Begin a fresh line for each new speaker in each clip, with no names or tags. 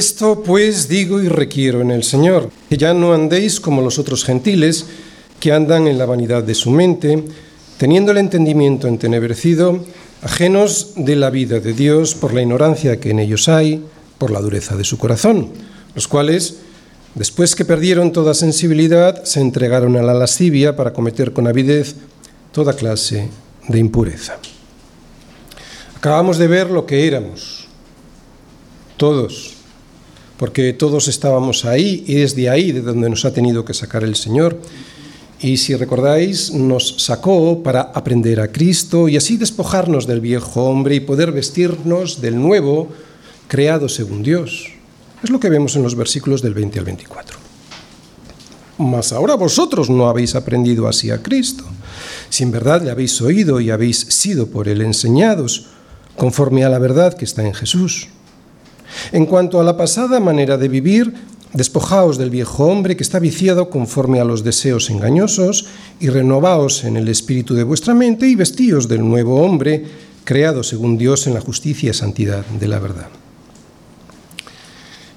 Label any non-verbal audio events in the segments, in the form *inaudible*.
Esto pues digo y requiero en el Señor, que ya no andéis como los otros gentiles, que andan en la vanidad de su mente, teniendo el entendimiento entenebrecido, ajenos de la vida de Dios por la ignorancia que en ellos hay, por la dureza de su corazón, los cuales, después que perdieron toda sensibilidad, se entregaron a la lascivia para cometer con avidez toda clase de impureza. Acabamos de ver lo que éramos, todos, porque todos estábamos ahí y es de ahí de donde nos ha tenido que sacar el Señor. Y si recordáis, nos sacó para aprender a Cristo y así despojarnos del viejo hombre y poder vestirnos del nuevo, creado según Dios. Es lo que vemos en los versículos del 20 al 24. Mas ahora vosotros no habéis aprendido así a Cristo. Si en verdad le habéis oído y habéis sido por él enseñados, conforme a la verdad que está en Jesús. En cuanto a la pasada manera de vivir, despojaos del viejo hombre que está viciado conforme a los deseos engañosos y renovaos en el espíritu de vuestra mente y vestíos del nuevo hombre, creado según Dios en la justicia y santidad de la verdad.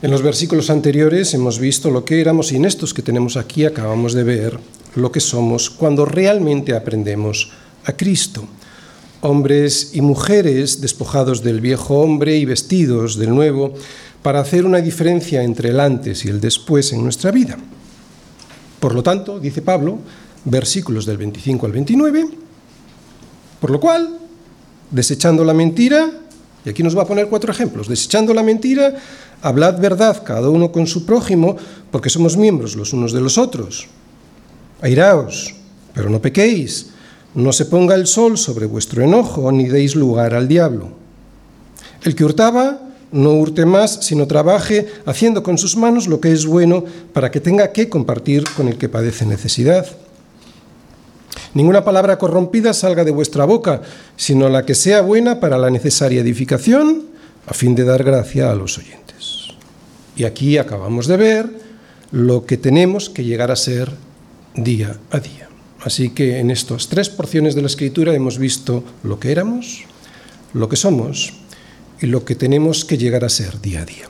En los versículos anteriores hemos visto lo que éramos y en estos que tenemos aquí acabamos de ver lo que somos cuando realmente aprendemos a Cristo hombres y mujeres despojados del viejo hombre y vestidos del nuevo, para hacer una diferencia entre el antes y el después en nuestra vida. Por lo tanto, dice Pablo, versículos del 25 al 29, por lo cual, desechando la mentira, y aquí nos va a poner cuatro ejemplos, desechando la mentira, hablad verdad cada uno con su prójimo, porque somos miembros los unos de los otros. Airaos, pero no pequéis no se ponga el sol sobre vuestro enojo, ni deis lugar al diablo. El que hurtaba, no hurte más, sino trabaje haciendo con sus manos lo que es bueno para que tenga que compartir con el que padece necesidad. Ninguna palabra corrompida salga de vuestra boca, sino la que sea buena para la necesaria edificación, a fin de dar gracia a los oyentes. Y aquí acabamos de ver lo que tenemos que llegar a ser día a día. Así que en estas tres porciones de la escritura hemos visto lo que éramos, lo que somos y lo que tenemos que llegar a ser día a día.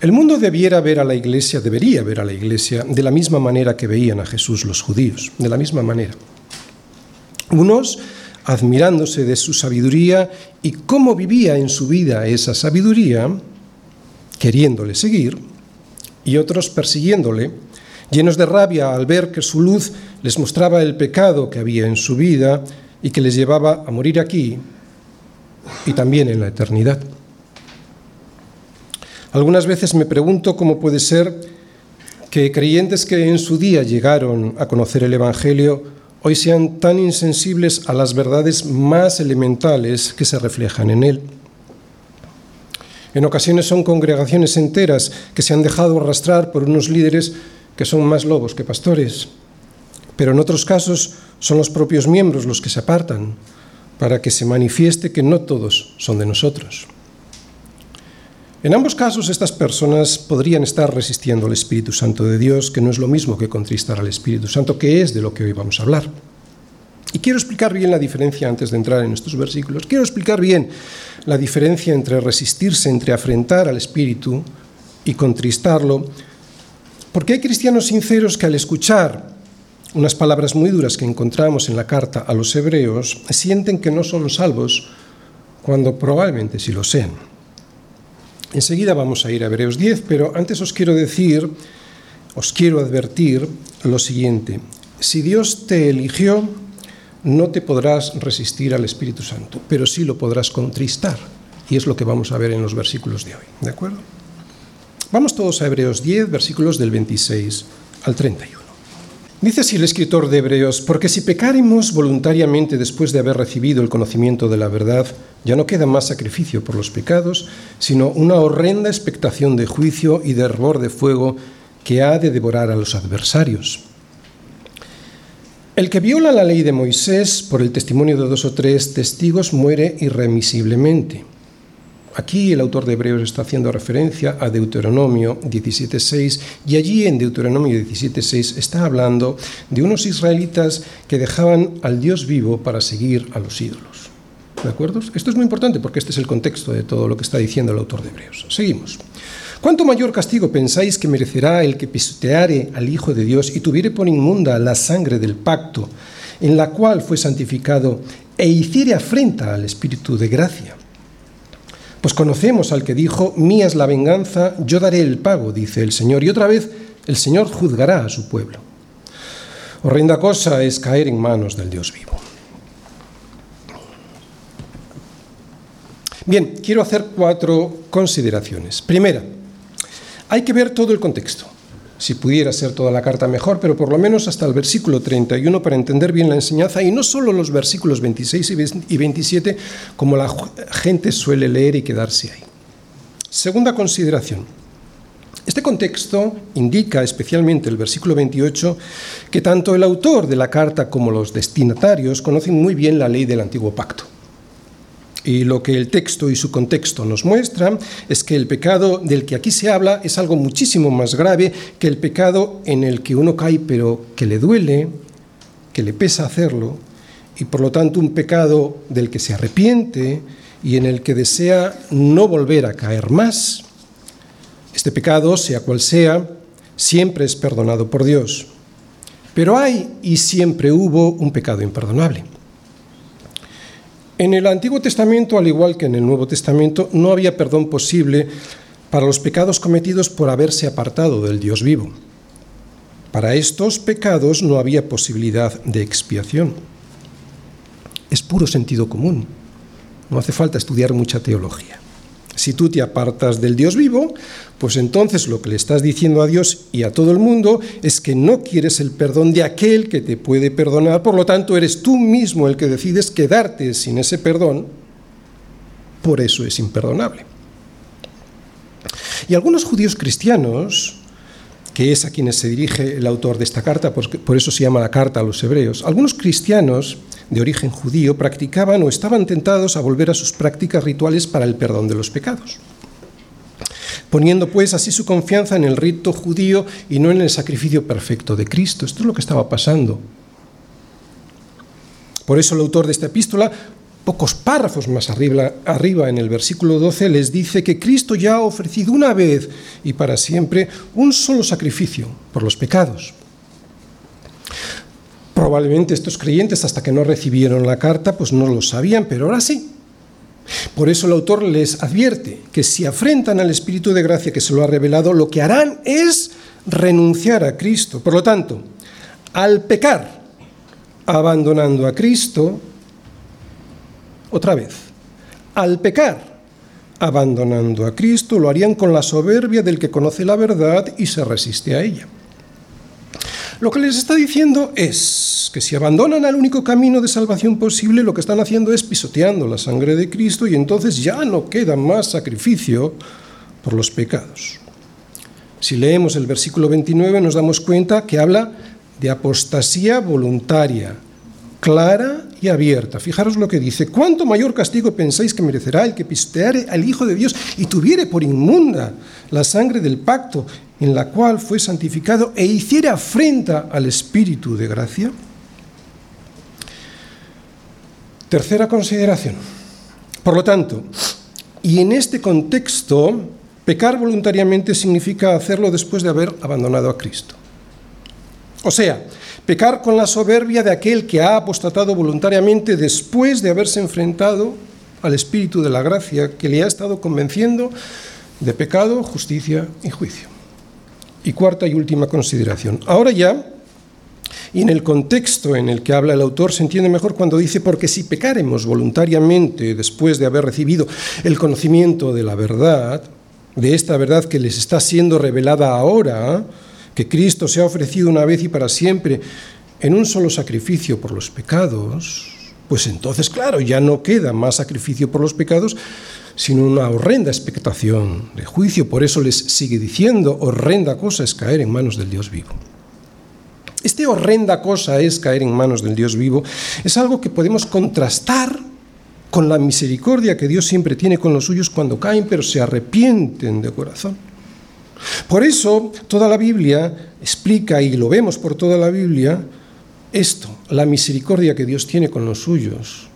El mundo debiera ver a la iglesia, debería ver a la iglesia de la misma manera que veían a Jesús los judíos, de la misma manera. Unos admirándose de su sabiduría y cómo vivía en su vida esa sabiduría, queriéndole seguir, y otros persiguiéndole llenos de rabia al ver que su luz les mostraba el pecado que había en su vida y que les llevaba a morir aquí y también en la eternidad. Algunas veces me pregunto cómo puede ser que creyentes que en su día llegaron a conocer el Evangelio hoy sean tan insensibles a las verdades más elementales que se reflejan en él. En ocasiones son congregaciones enteras que se han dejado arrastrar por unos líderes que son más lobos que pastores, pero en otros casos son los propios miembros los que se apartan para que se manifieste que no todos son de nosotros. En ambos casos estas personas podrían estar resistiendo al Espíritu Santo de Dios, que no es lo mismo que contristar al Espíritu Santo, que es de lo que hoy vamos a hablar. Y quiero explicar bien la diferencia antes de entrar en estos versículos. Quiero explicar bien la diferencia entre resistirse, entre afrentar al Espíritu y contristarlo, porque hay cristianos sinceros que al escuchar unas palabras muy duras que encontramos en la carta a los hebreos, sienten que no son salvos cuando probablemente sí lo sean. Enseguida vamos a ir a Hebreos 10, pero antes os quiero decir, os quiero advertir lo siguiente. Si Dios te eligió, no te podrás resistir al Espíritu Santo, pero sí lo podrás contristar. Y es lo que vamos a ver en los versículos de hoy. ¿De acuerdo? Vamos todos a Hebreos 10, versículos del 26 al 31. Dice así el escritor de Hebreos, porque si pecaremos voluntariamente después de haber recibido el conocimiento de la verdad, ya no queda más sacrificio por los pecados, sino una horrenda expectación de juicio y de hervor de fuego que ha de devorar a los adversarios. El que viola la ley de Moisés por el testimonio de dos o tres testigos muere irremisiblemente. Aquí el autor de Hebreos está haciendo referencia a Deuteronomio 17.6 y allí en Deuteronomio 17.6 está hablando de unos israelitas que dejaban al Dios vivo para seguir a los ídolos. ¿De acuerdo? Esto es muy importante porque este es el contexto de todo lo que está diciendo el autor de Hebreos. Seguimos. ¿Cuánto mayor castigo pensáis que merecerá el que pisoteare al Hijo de Dios y tuviere por inmunda la sangre del pacto, en la cual fue santificado, e hiciere afrenta al Espíritu de gracia? Pues conocemos al que dijo, mía es la venganza, yo daré el pago, dice el Señor, y otra vez el Señor juzgará a su pueblo. Horrenda cosa es caer en manos del Dios vivo. Bien, quiero hacer cuatro consideraciones. Primera, hay que ver todo el contexto. Si pudiera ser toda la carta mejor, pero por lo menos hasta el versículo 31 para entender bien la enseñanza y no solo los versículos 26 y 27 como la gente suele leer y quedarse ahí. Segunda consideración. Este contexto indica, especialmente el versículo 28, que tanto el autor de la carta como los destinatarios conocen muy bien la ley del antiguo pacto. Y lo que el texto y su contexto nos muestran es que el pecado del que aquí se habla es algo muchísimo más grave que el pecado en el que uno cae pero que le duele, que le pesa hacerlo, y por lo tanto un pecado del que se arrepiente y en el que desea no volver a caer más. Este pecado, sea cual sea, siempre es perdonado por Dios. Pero hay y siempre hubo un pecado imperdonable. En el Antiguo Testamento, al igual que en el Nuevo Testamento, no había perdón posible para los pecados cometidos por haberse apartado del Dios vivo. Para estos pecados no había posibilidad de expiación. Es puro sentido común. No hace falta estudiar mucha teología. Si tú te apartas del Dios vivo, pues entonces lo que le estás diciendo a Dios y a todo el mundo es que no quieres el perdón de aquel que te puede perdonar, por lo tanto eres tú mismo el que decides quedarte sin ese perdón, por eso es imperdonable. Y algunos judíos cristianos, que es a quienes se dirige el autor de esta carta, por eso se llama la carta a los hebreos, algunos cristianos de origen judío practicaban o estaban tentados a volver a sus prácticas rituales para el perdón de los pecados poniendo pues así su confianza en el rito judío y no en el sacrificio perfecto de Cristo. Esto es lo que estaba pasando. Por eso el autor de esta epístola, pocos párrafos más arriba, en el versículo 12, les dice que Cristo ya ha ofrecido una vez y para siempre un solo sacrificio por los pecados. Probablemente estos creyentes, hasta que no recibieron la carta, pues no lo sabían, pero ahora sí. Por eso el autor les advierte que si afrentan al Espíritu de gracia que se lo ha revelado, lo que harán es renunciar a Cristo. Por lo tanto, al pecar, abandonando a Cristo, otra vez, al pecar, abandonando a Cristo, lo harían con la soberbia del que conoce la verdad y se resiste a ella. Lo que les está diciendo es que si abandonan al único camino de salvación posible, lo que están haciendo es pisoteando la sangre de Cristo y entonces ya no queda más sacrificio por los pecados. Si leemos el versículo 29 nos damos cuenta que habla de apostasía voluntaria, clara y abierta. Fijaros lo que dice, ¿cuánto mayor castigo pensáis que merecerá el que pisoteare al Hijo de Dios y tuviere por inmunda la sangre del pacto en la cual fue santificado e hiciera afrenta al Espíritu de gracia? Tercera consideración. Por lo tanto, y en este contexto, pecar voluntariamente significa hacerlo después de haber abandonado a Cristo. O sea, pecar con la soberbia de aquel que ha apostatado voluntariamente después de haberse enfrentado al Espíritu de la gracia que le ha estado convenciendo de pecado, justicia y juicio. Y cuarta y última consideración. Ahora ya, y en el contexto en el que habla el autor, se entiende mejor cuando dice, porque si pecaremos voluntariamente después de haber recibido el conocimiento de la verdad, de esta verdad que les está siendo revelada ahora, que Cristo se ha ofrecido una vez y para siempre en un solo sacrificio por los pecados, pues entonces, claro, ya no queda más sacrificio por los pecados, sino una horrenda expectación de juicio. Por eso les sigue diciendo, horrenda cosa es caer en manos del Dios vivo. Este horrenda cosa es caer en manos del Dios vivo. Es algo que podemos contrastar con la misericordia que Dios siempre tiene con los suyos cuando caen, pero se arrepienten de corazón. Por eso toda la Biblia explica, y lo vemos por toda la Biblia, esto, la misericordia que Dios tiene con los suyos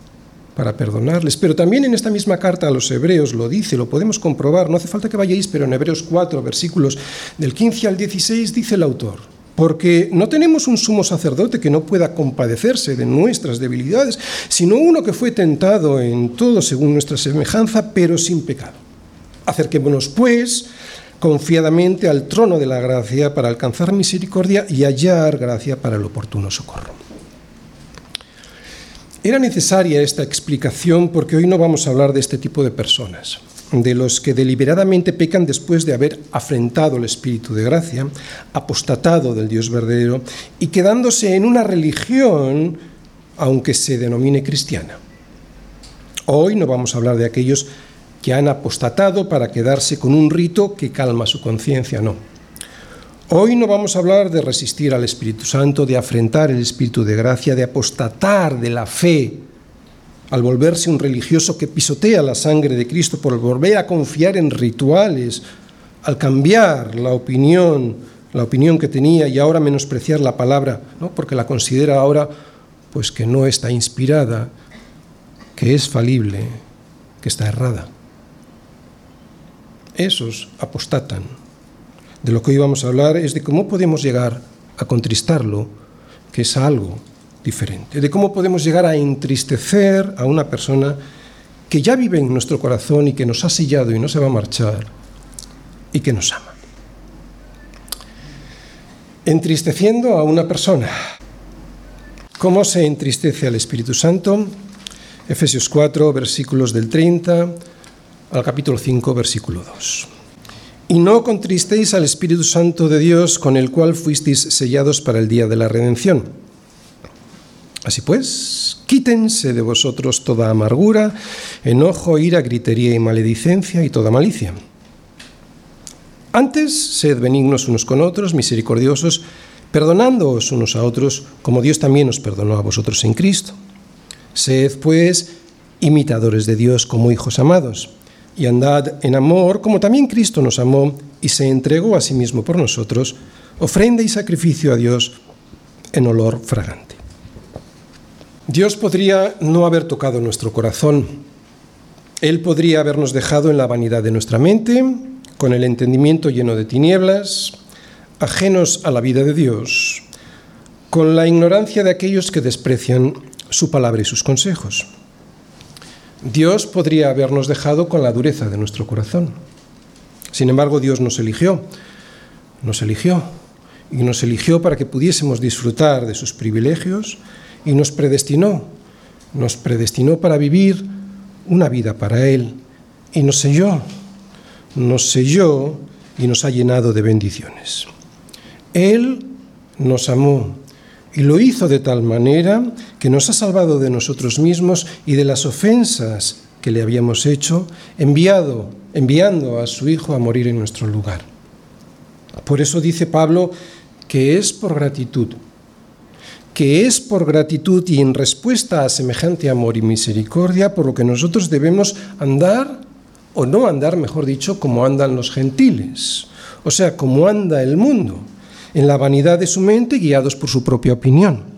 para perdonarles. Pero también en esta misma carta a los hebreos lo dice, lo podemos comprobar, no hace falta que vayáis, pero en Hebreos 4, versículos del 15 al 16, dice el autor, porque no tenemos un sumo sacerdote que no pueda compadecerse de nuestras debilidades, sino uno que fue tentado en todo según nuestra semejanza, pero sin pecado. Acerquémonos, pues, confiadamente al trono de la gracia para alcanzar misericordia y hallar gracia para el oportuno socorro. Era necesaria esta explicación porque hoy no vamos a hablar de este tipo de personas, de los que deliberadamente pecan después de haber afrentado el Espíritu de gracia, apostatado del Dios verdadero y quedándose en una religión, aunque se denomine cristiana. Hoy no vamos a hablar de aquellos que han apostatado para quedarse con un rito que calma su conciencia, no. Hoy no vamos a hablar de resistir al Espíritu Santo, de afrentar el Espíritu de gracia, de apostatar de la fe al volverse un religioso que pisotea la sangre de Cristo por volver a confiar en rituales, al cambiar la opinión, la opinión que tenía y ahora menospreciar la palabra, ¿no? porque la considera ahora pues que no está inspirada, que es falible, que está errada esos apostatan. De lo que hoy vamos a hablar es de cómo podemos llegar a contristarlo, que es algo diferente, de cómo podemos llegar a entristecer a una persona que ya vive en nuestro corazón y que nos ha sellado y no se va a marchar y que nos ama. Entristeciendo a una persona. ¿Cómo se entristece al Espíritu Santo? Efesios 4, versículos del 30 al capítulo 5, versículo 2. Y no contristéis al Espíritu Santo de Dios, con el cual fuisteis sellados para el día de la redención. Así pues, quítense de vosotros toda amargura, enojo, ira, gritería y maledicencia y toda malicia. Antes, sed benignos unos con otros, misericordiosos, perdonándoos unos a otros, como Dios también os perdonó a vosotros en Cristo. Sed, pues, imitadores de Dios como hijos amados y andad en amor, como también Cristo nos amó y se entregó a sí mismo por nosotros, ofrenda y sacrificio a Dios en olor fragante. Dios podría no haber tocado nuestro corazón. Él podría habernos dejado en la vanidad de nuestra mente, con el entendimiento lleno de tinieblas, ajenos a la vida de Dios, con la ignorancia de aquellos que desprecian su palabra y sus consejos. Dios podría habernos dejado con la dureza de nuestro corazón. Sin embargo, Dios nos eligió, nos eligió, y nos eligió para que pudiésemos disfrutar de sus privilegios y nos predestinó, nos predestinó para vivir una vida para Él y nos selló, nos selló y nos ha llenado de bendiciones. Él nos amó y lo hizo de tal manera que nos ha salvado de nosotros mismos y de las ofensas que le habíamos hecho, enviado, enviando a su Hijo a morir en nuestro lugar. Por eso dice Pablo que es por gratitud, que es por gratitud y en respuesta a semejante amor y misericordia por lo que nosotros debemos andar, o no andar, mejor dicho, como andan los gentiles, o sea, como anda el mundo en la vanidad de su mente, guiados por su propia opinión.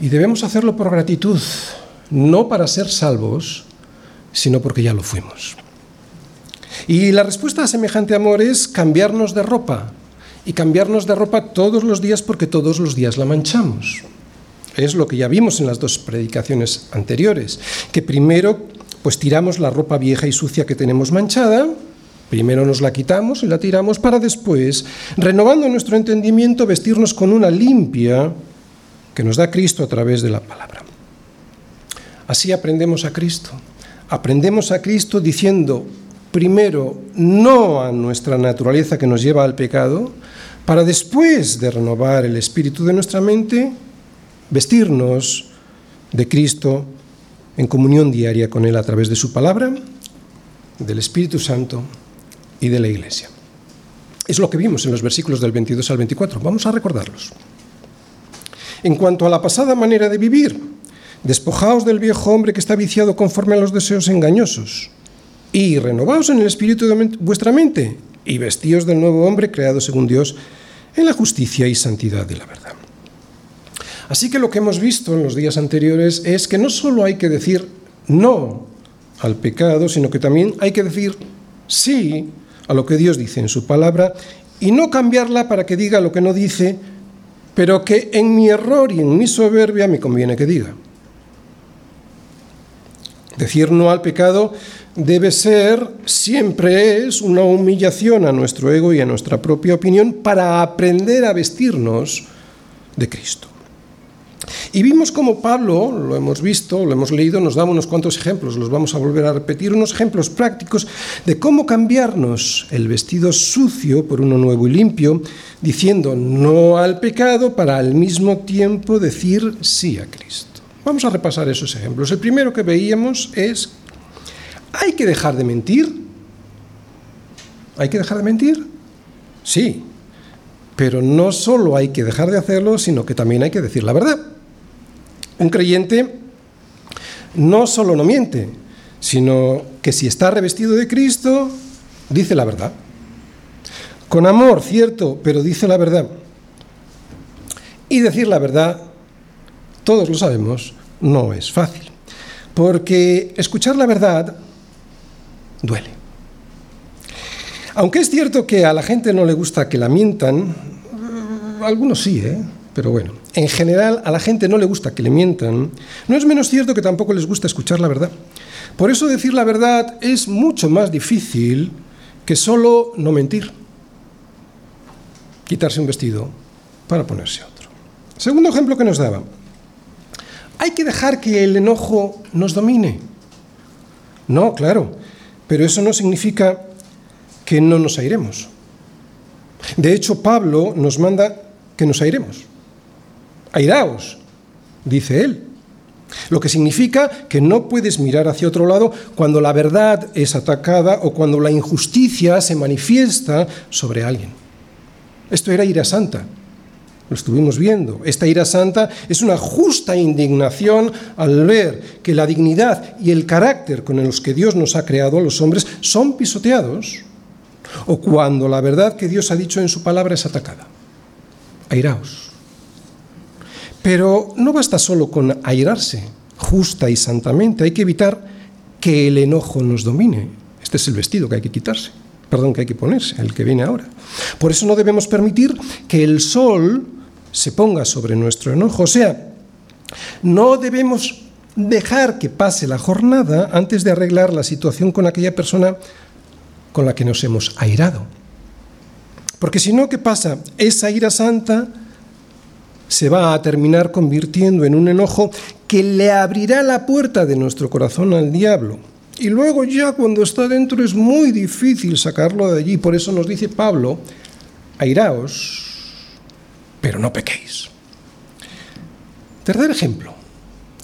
Y debemos hacerlo por gratitud, no para ser salvos, sino porque ya lo fuimos. Y la respuesta a semejante amor es cambiarnos de ropa, y cambiarnos de ropa todos los días porque todos los días la manchamos. Es lo que ya vimos en las dos predicaciones anteriores, que primero pues tiramos la ropa vieja y sucia que tenemos manchada, Primero nos la quitamos y la tiramos para después, renovando nuestro entendimiento, vestirnos con una limpia que nos da Cristo a través de la palabra. Así aprendemos a Cristo. Aprendemos a Cristo diciendo primero no a nuestra naturaleza que nos lleva al pecado, para después de renovar el espíritu de nuestra mente, vestirnos de Cristo en comunión diaria con Él a través de su palabra, del Espíritu Santo y de la Iglesia. Es lo que vimos en los versículos del 22 al 24. Vamos a recordarlos. En cuanto a la pasada manera de vivir, despojaos del viejo hombre que está viciado conforme a los deseos engañosos, y renovaos en el espíritu de vuestra mente, y vestíos del nuevo hombre creado según Dios en la justicia y santidad de la verdad. Así que lo que hemos visto en los días anteriores es que no solo hay que decir no al pecado, sino que también hay que decir sí a lo que Dios dice en su palabra y no cambiarla para que diga lo que no dice, pero que en mi error y en mi soberbia me conviene que diga. Decir no al pecado debe ser, siempre es, una humillación a nuestro ego y a nuestra propia opinión para aprender a vestirnos de Cristo. Y vimos como Pablo, lo hemos visto, lo hemos leído, nos daba unos cuantos ejemplos, los vamos a volver a repetir, unos ejemplos prácticos de cómo cambiarnos el vestido sucio por uno nuevo y limpio, diciendo no al pecado para al mismo tiempo decir sí a Cristo. Vamos a repasar esos ejemplos. El primero que veíamos es, ¿hay que dejar de mentir? ¿Hay que dejar de mentir? Sí, pero no solo hay que dejar de hacerlo, sino que también hay que decir la verdad. Un creyente no solo no miente, sino que si está revestido de Cristo, dice la verdad. Con amor, cierto, pero dice la verdad. Y decir la verdad, todos lo sabemos, no es fácil. Porque escuchar la verdad duele. Aunque es cierto que a la gente no le gusta que la mientan, algunos sí, ¿eh? pero bueno, en general a la gente no le gusta que le mientan, no es menos cierto que tampoco les gusta escuchar la verdad. Por eso decir la verdad es mucho más difícil que solo no mentir. Quitarse un vestido para ponerse otro. Segundo ejemplo que nos daba. Hay que dejar que el enojo nos domine. No, claro, pero eso no significa que no nos airemos. De hecho, Pablo nos manda que nos airemos. Airaos, dice él. Lo que significa que no puedes mirar hacia otro lado cuando la verdad es atacada o cuando la injusticia se manifiesta sobre alguien. Esto era ira santa. Lo estuvimos viendo. Esta ira santa es una justa indignación al ver que la dignidad y el carácter con los que Dios nos ha creado a los hombres son pisoteados o cuando la verdad que Dios ha dicho en su palabra es atacada airaos. Pero no basta solo con airarse justa y santamente, hay que evitar que el enojo nos domine. Este es el vestido que hay que quitarse, perdón, que hay que ponerse, el que viene ahora. Por eso no debemos permitir que el sol se ponga sobre nuestro enojo, o sea, no debemos dejar que pase la jornada antes de arreglar la situación con aquella persona con la que nos hemos airado. Porque si no, ¿qué pasa? Esa ira santa se va a terminar convirtiendo en un enojo que le abrirá la puerta de nuestro corazón al diablo. Y luego ya cuando está dentro es muy difícil sacarlo de allí. Por eso nos dice Pablo, airaos, pero no pequéis. Tercer ejemplo,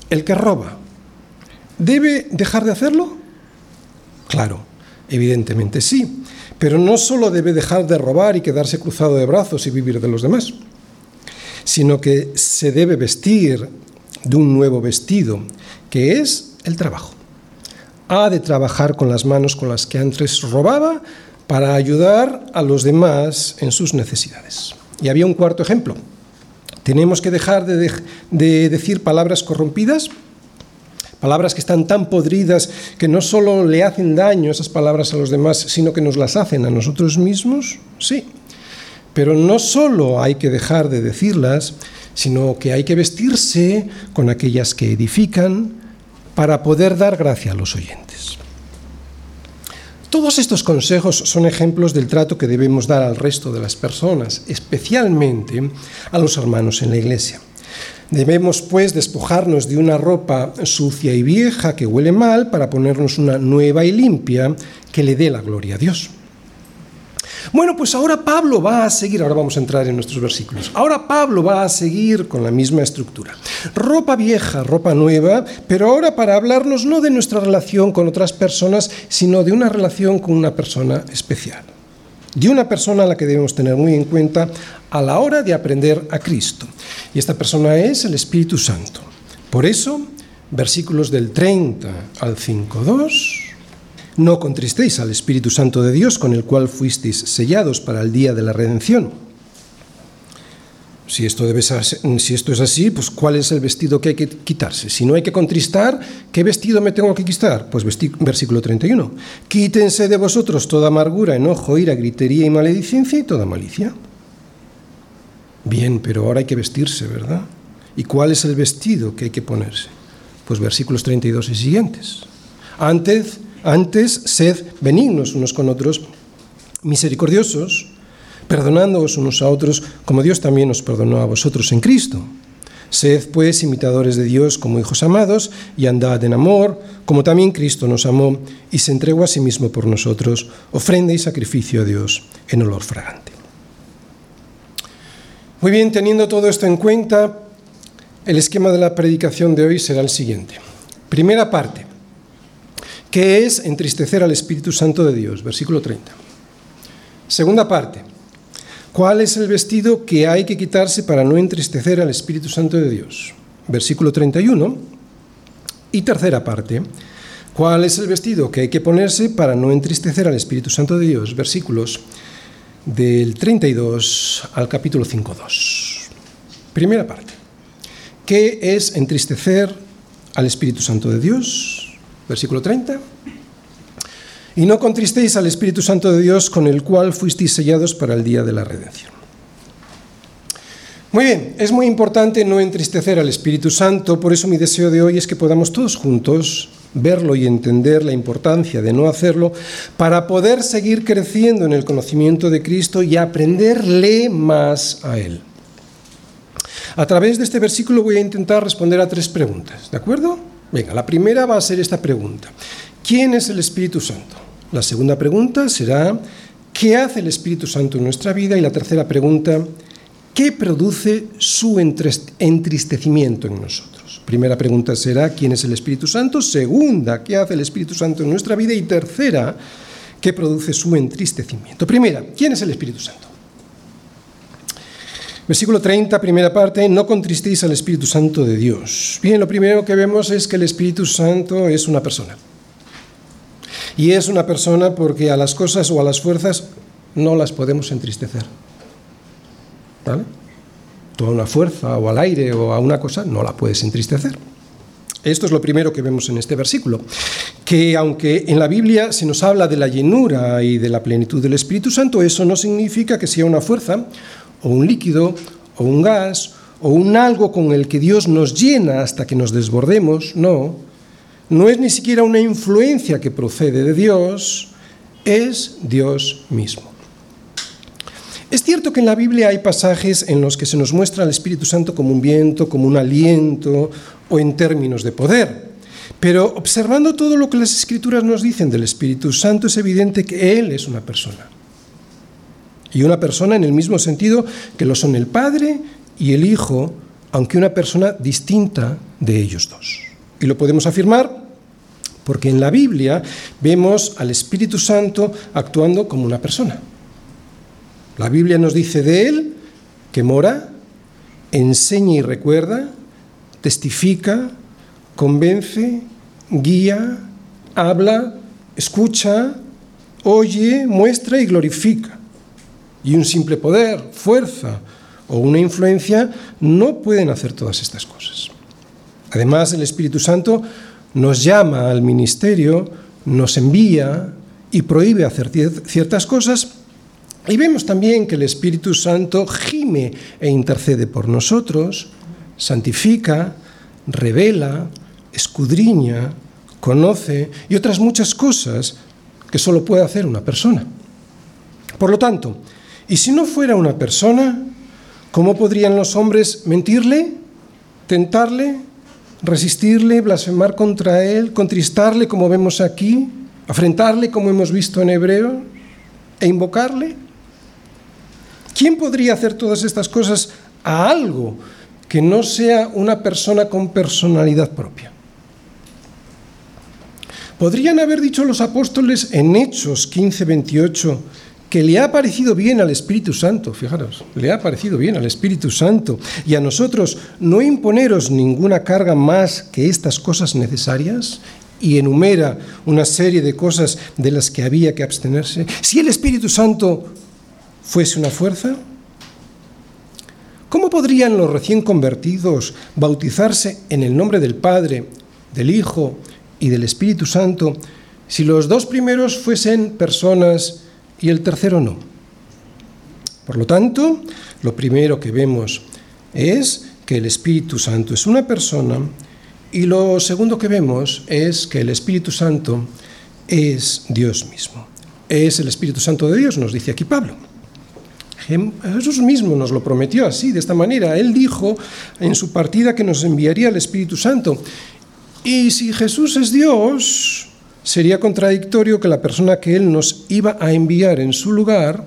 el que roba. ¿Debe dejar de hacerlo? Claro, evidentemente sí. Pero no solo debe dejar de robar y quedarse cruzado de brazos y vivir de los demás, sino que se debe vestir de un nuevo vestido, que es el trabajo. Ha de trabajar con las manos con las que antes robaba para ayudar a los demás en sus necesidades. Y había un cuarto ejemplo. Tenemos que dejar de, de decir palabras corrompidas palabras que están tan podridas que no solo le hacen daño esas palabras a los demás, sino que nos las hacen a nosotros mismos, sí. Pero no solo hay que dejar de decirlas, sino que hay que vestirse con aquellas que edifican para poder dar gracia a los oyentes. Todos estos consejos son ejemplos del trato que debemos dar al resto de las personas, especialmente a los hermanos en la iglesia. Debemos, pues, despojarnos de una ropa sucia y vieja que huele mal para ponernos una nueva y limpia que le dé la gloria a Dios. Bueno, pues ahora Pablo va a seguir, ahora vamos a entrar en nuestros versículos, ahora Pablo va a seguir con la misma estructura. Ropa vieja, ropa nueva, pero ahora para hablarnos no de nuestra relación con otras personas, sino de una relación con una persona especial de una persona a la que debemos tener muy en cuenta a la hora de aprender a Cristo. Y esta persona es el Espíritu Santo. Por eso, versículos del 30 al 5.2, no contristéis al Espíritu Santo de Dios con el cual fuisteis sellados para el día de la redención. Si esto, debe ser, si esto es así, pues ¿cuál es el vestido que hay que quitarse? Si no hay que contristar, ¿qué vestido me tengo que quitar? Pues versículo 31. Quítense de vosotros toda amargura, enojo, ira, gritería y maledicencia y toda malicia. Bien, pero ahora hay que vestirse, ¿verdad? ¿Y cuál es el vestido que hay que ponerse? Pues versículos 32 y siguientes. Antes, antes sed benignos unos con otros, misericordiosos, perdonándoos unos a otros, como Dios también os perdonó a vosotros en Cristo. Sed pues imitadores de Dios como hijos amados y andad en amor, como también Cristo nos amó y se entregó a sí mismo por nosotros, ofrenda y sacrificio a Dios en olor fragante. Muy bien, teniendo todo esto en cuenta, el esquema de la predicación de hoy será el siguiente. Primera parte, ¿qué es entristecer al Espíritu Santo de Dios? Versículo 30. Segunda parte, ¿cuál es el vestido que hay que quitarse para no entristecer al Espíritu Santo de Dios? Versículo 31. Y tercera parte, ¿cuál es el vestido que hay que ponerse para no entristecer al Espíritu Santo de Dios? Versículos del 32 al capítulo 5.2. Primera parte. ¿Qué es entristecer al Espíritu Santo de Dios? Versículo 30. Y no contristéis al Espíritu Santo de Dios con el cual fuisteis sellados para el día de la redención. Muy bien, es muy importante no entristecer al Espíritu Santo, por eso mi deseo de hoy es que podamos todos juntos verlo y entender la importancia de no hacerlo, para poder seguir creciendo en el conocimiento de Cristo y aprenderle más a Él. A través de este versículo voy a intentar responder a tres preguntas, ¿de acuerdo? Venga, la primera va a ser esta pregunta. ¿Quién es el Espíritu Santo? La segunda pregunta será, ¿qué hace el Espíritu Santo en nuestra vida? Y la tercera pregunta, ¿qué produce su entristecimiento en nosotros? Primera pregunta será, ¿quién es el Espíritu Santo? Segunda, ¿qué hace el Espíritu Santo en nuestra vida? Y tercera, ¿qué produce su entristecimiento? Primera, ¿quién es el Espíritu Santo? Versículo 30, primera parte, no contristéis al Espíritu Santo de Dios. Bien, lo primero que vemos es que el Espíritu Santo es una persona. Y es una persona porque a las cosas o a las fuerzas no las podemos entristecer. ¿Vale? a una fuerza o al aire o a una cosa, no la puedes entristecer. Esto es lo primero que vemos en este versículo, que aunque en la Biblia se nos habla de la llenura y de la plenitud del Espíritu Santo, eso no significa que sea una fuerza o un líquido o un gas o un algo con el que Dios nos llena hasta que nos desbordemos, no. No es ni siquiera una influencia que procede de Dios, es Dios mismo. Es cierto que en la Biblia hay pasajes en los que se nos muestra al Espíritu Santo como un viento, como un aliento o en términos de poder. Pero observando todo lo que las Escrituras nos dicen del Espíritu Santo es evidente que Él es una persona. Y una persona en el mismo sentido que lo son el Padre y el Hijo, aunque una persona distinta de ellos dos. Y lo podemos afirmar porque en la Biblia vemos al Espíritu Santo actuando como una persona. La Biblia nos dice de Él que mora, enseña y recuerda, testifica, convence, guía, habla, escucha, oye, muestra y glorifica. Y un simple poder, fuerza o una influencia no pueden hacer todas estas cosas. Además, el Espíritu Santo nos llama al ministerio, nos envía y prohíbe hacer ciertas cosas y vemos también que el Espíritu Santo gime e intercede por nosotros, santifica, revela, escudriña, conoce y otras muchas cosas que solo puede hacer una persona. Por lo tanto, ¿y si no fuera una persona, cómo podrían los hombres mentirle, tentarle, resistirle, blasfemar contra él, contristarle como vemos aquí, afrentarle como hemos visto en hebreo e invocarle? ¿Quién podría hacer todas estas cosas a algo que no sea una persona con personalidad propia? Podrían haber dicho los apóstoles en Hechos 15, 28 que le ha parecido bien al Espíritu Santo, fijaros, le ha parecido bien al Espíritu Santo y a nosotros no imponeros ninguna carga más que estas cosas necesarias y enumera una serie de cosas de las que había que abstenerse. Si el Espíritu Santo fuese una fuerza? ¿Cómo podrían los recién convertidos bautizarse en el nombre del Padre, del Hijo y del Espíritu Santo si los dos primeros fuesen personas y el tercero no? Por lo tanto, lo primero que vemos es que el Espíritu Santo es una persona y lo segundo que vemos es que el Espíritu Santo es Dios mismo. Es el Espíritu Santo de Dios, nos dice aquí Pablo. Jesús mismo nos lo prometió así, de esta manera. Él dijo en su partida que nos enviaría el Espíritu Santo. Y si Jesús es Dios, sería contradictorio que la persona que Él nos iba a enviar en su lugar,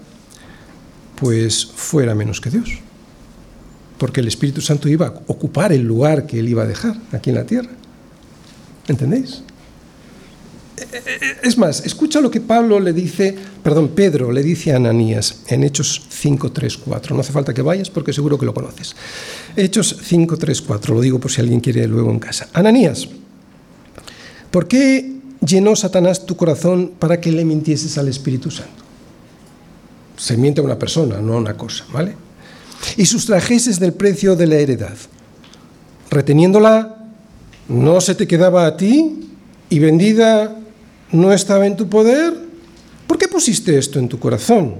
pues fuera menos que Dios porque el Espíritu Santo iba a ocupar el lugar que él iba a dejar aquí en la tierra. ¿Entendéis? Es más, escucha lo que Pablo le dice, perdón, Pedro le dice a Ananías en Hechos 5, 3, 4. No hace falta que vayas porque seguro que lo conoces. Hechos 5, 3, 4, lo digo por si alguien quiere luego en casa. Ananías, ¿por qué llenó Satanás tu corazón para que le mintieses al Espíritu Santo? Se miente a una persona, no a una cosa, ¿vale? y sustrajeses del precio de la heredad. Reteniéndola, no se te quedaba a ti y vendida no estaba en tu poder. ¿Por qué pusiste esto en tu corazón?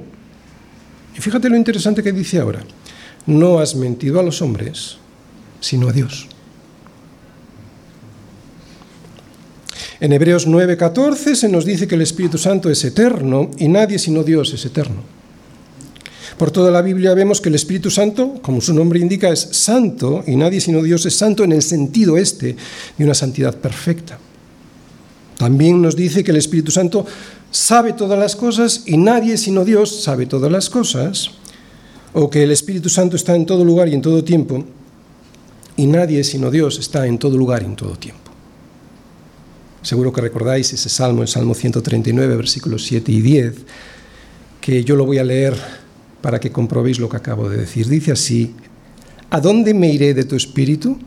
Y fíjate lo interesante que dice ahora. No has mentido a los hombres, sino a Dios. En Hebreos 9:14 se nos dice que el Espíritu Santo es eterno y nadie sino Dios es eterno. Por toda la Biblia vemos que el Espíritu Santo, como su nombre indica, es santo y nadie sino Dios es santo en el sentido este de una santidad perfecta. También nos dice que el Espíritu Santo sabe todas las cosas y nadie sino Dios sabe todas las cosas, o que el Espíritu Santo está en todo lugar y en todo tiempo, y nadie sino Dios está en todo lugar y en todo tiempo. Seguro que recordáis ese salmo, el Salmo 139, versículos 7 y 10, que yo lo voy a leer para que comprobéis lo que acabo de decir. Dice así, ¿a dónde me iré de tu espíritu?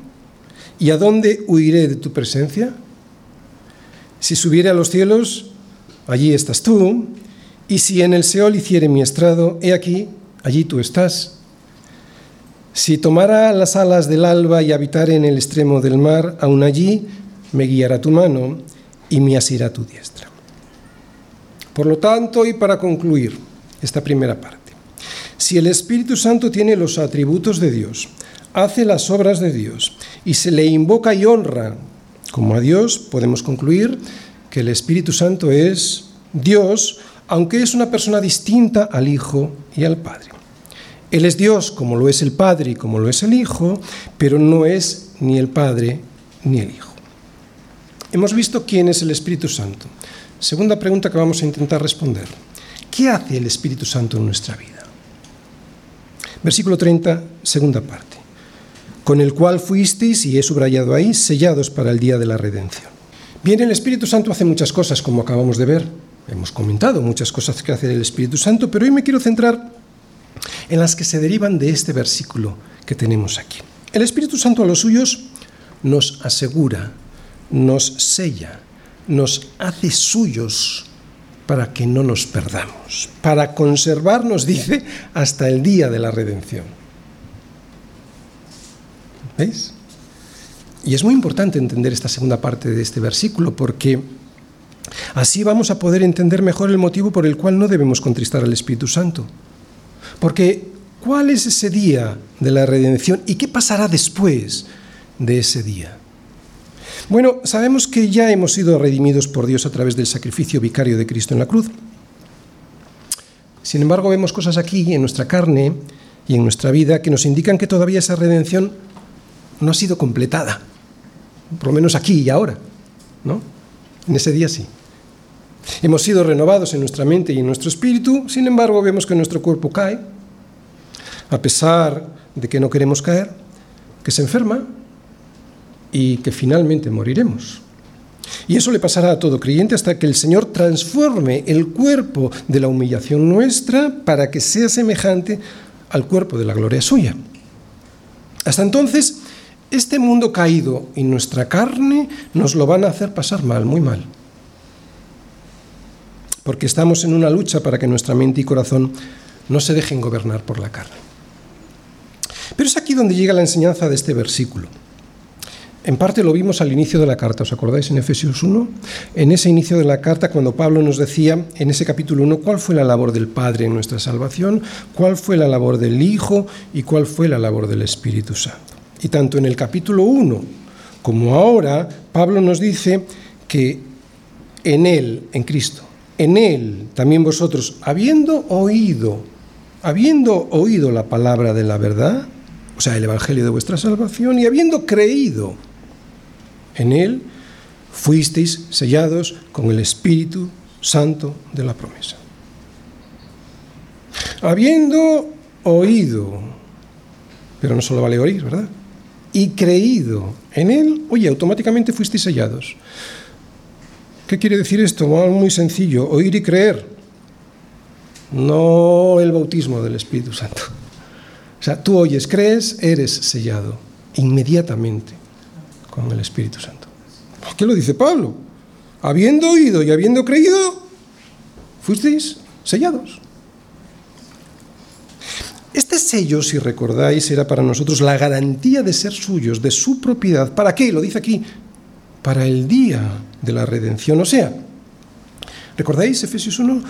¿Y a dónde huiré de tu presencia? Si subiere a los cielos, allí estás tú, y si en el Seol hiciere mi estrado, he aquí, allí tú estás. Si tomara las alas del alba y habitare en el extremo del mar, aún allí me guiará tu mano y me asirá tu diestra. Por lo tanto, y para concluir esta primera parte, si el Espíritu Santo tiene los atributos de Dios, hace las obras de Dios y se le invoca y honra como a Dios, podemos concluir que el Espíritu Santo es Dios, aunque es una persona distinta al Hijo y al Padre. Él es Dios como lo es el Padre y como lo es el Hijo, pero no es ni el Padre ni el Hijo. Hemos visto quién es el Espíritu Santo. Segunda pregunta que vamos a intentar responder. ¿Qué hace el Espíritu Santo en nuestra vida? Versículo 30, segunda parte. Con el cual fuisteis, y he subrayado ahí, sellados para el día de la redención. Bien, el Espíritu Santo hace muchas cosas, como acabamos de ver. Hemos comentado muchas cosas que hace el Espíritu Santo, pero hoy me quiero centrar en las que se derivan de este versículo que tenemos aquí. El Espíritu Santo a los suyos nos asegura, nos sella, nos hace suyos para que no nos perdamos, para conservarnos, dice, hasta el día de la redención. ¿Veis? Y es muy importante entender esta segunda parte de este versículo porque así vamos a poder entender mejor el motivo por el cual no debemos contristar al Espíritu Santo. Porque ¿cuál es ese día de la redención y qué pasará después de ese día? Bueno, sabemos que ya hemos sido redimidos por Dios a través del sacrificio vicario de Cristo en la cruz. Sin embargo, vemos cosas aquí en nuestra carne y en nuestra vida que nos indican que todavía esa redención no ha sido completada, por lo menos aquí y ahora, ¿no? En ese día sí. Hemos sido renovados en nuestra mente y en nuestro espíritu, sin embargo, vemos que nuestro cuerpo cae, a pesar de que no queremos caer, que se enferma y que finalmente moriremos. Y eso le pasará a todo creyente hasta que el Señor transforme el cuerpo de la humillación nuestra para que sea semejante al cuerpo de la gloria suya. Hasta entonces, este mundo caído y nuestra carne nos lo van a hacer pasar mal, muy mal. Porque estamos en una lucha para que nuestra mente y corazón no se dejen gobernar por la carne. Pero es aquí donde llega la enseñanza de este versículo. En parte lo vimos al inicio de la carta, ¿os acordáis en Efesios 1? En ese inicio de la carta, cuando Pablo nos decía, en ese capítulo 1, cuál fue la labor del Padre en nuestra salvación, cuál fue la labor del Hijo y cuál fue la labor del Espíritu Santo. Y tanto en el capítulo 1 como ahora, Pablo nos dice que en Él, en Cristo, en Él también vosotros, habiendo oído, habiendo oído la palabra de la verdad, o sea, el Evangelio de vuestra salvación, y habiendo creído, en Él fuisteis sellados con el Espíritu Santo de la promesa. Habiendo oído, pero no solo vale oír, ¿verdad? Y creído en Él, oye, automáticamente fuisteis sellados. ¿Qué quiere decir esto? Muy sencillo, oír y creer, no el bautismo del Espíritu Santo. O sea, tú oyes, crees, eres sellado inmediatamente con el Espíritu Santo. ¿Qué lo dice Pablo? Habiendo oído y habiendo creído, fuisteis sellados. Este sello, si recordáis, era para nosotros la garantía de ser suyos, de su propiedad. ¿Para qué? Lo dice aquí. Para el día de la redención. O sea, ¿recordáis Efesios 1?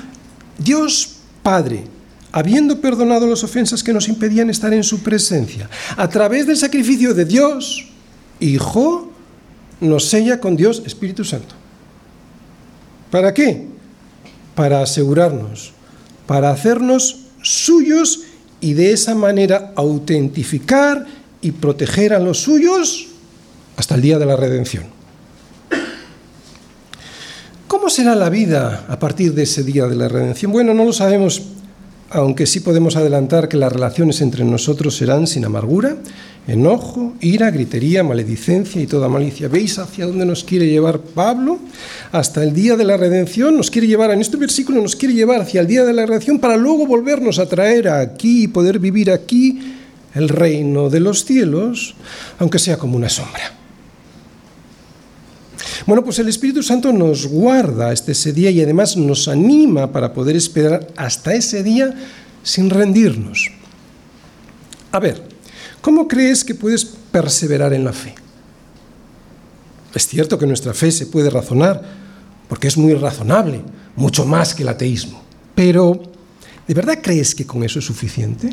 Dios Padre, habiendo perdonado las ofensas que nos impedían estar en su presencia, a través del sacrificio de Dios, Hijo nos sella con Dios Espíritu Santo. ¿Para qué? Para asegurarnos, para hacernos suyos y de esa manera autentificar y proteger a los suyos hasta el día de la redención. ¿Cómo será la vida a partir de ese día de la redención? Bueno, no lo sabemos aunque sí podemos adelantar que las relaciones entre nosotros serán sin amargura, enojo, ira, gritería, maledicencia y toda malicia. ¿Veis hacia dónde nos quiere llevar Pablo? Hasta el día de la redención nos quiere llevar, en este versículo nos quiere llevar hacia el día de la redención para luego volvernos a traer aquí y poder vivir aquí el reino de los cielos, aunque sea como una sombra. Bueno, pues el Espíritu Santo nos guarda hasta ese día y además nos anima para poder esperar hasta ese día sin rendirnos. A ver, ¿cómo crees que puedes perseverar en la fe? Es cierto que nuestra fe se puede razonar, porque es muy razonable, mucho más que el ateísmo. Pero, ¿de verdad crees que con eso es suficiente?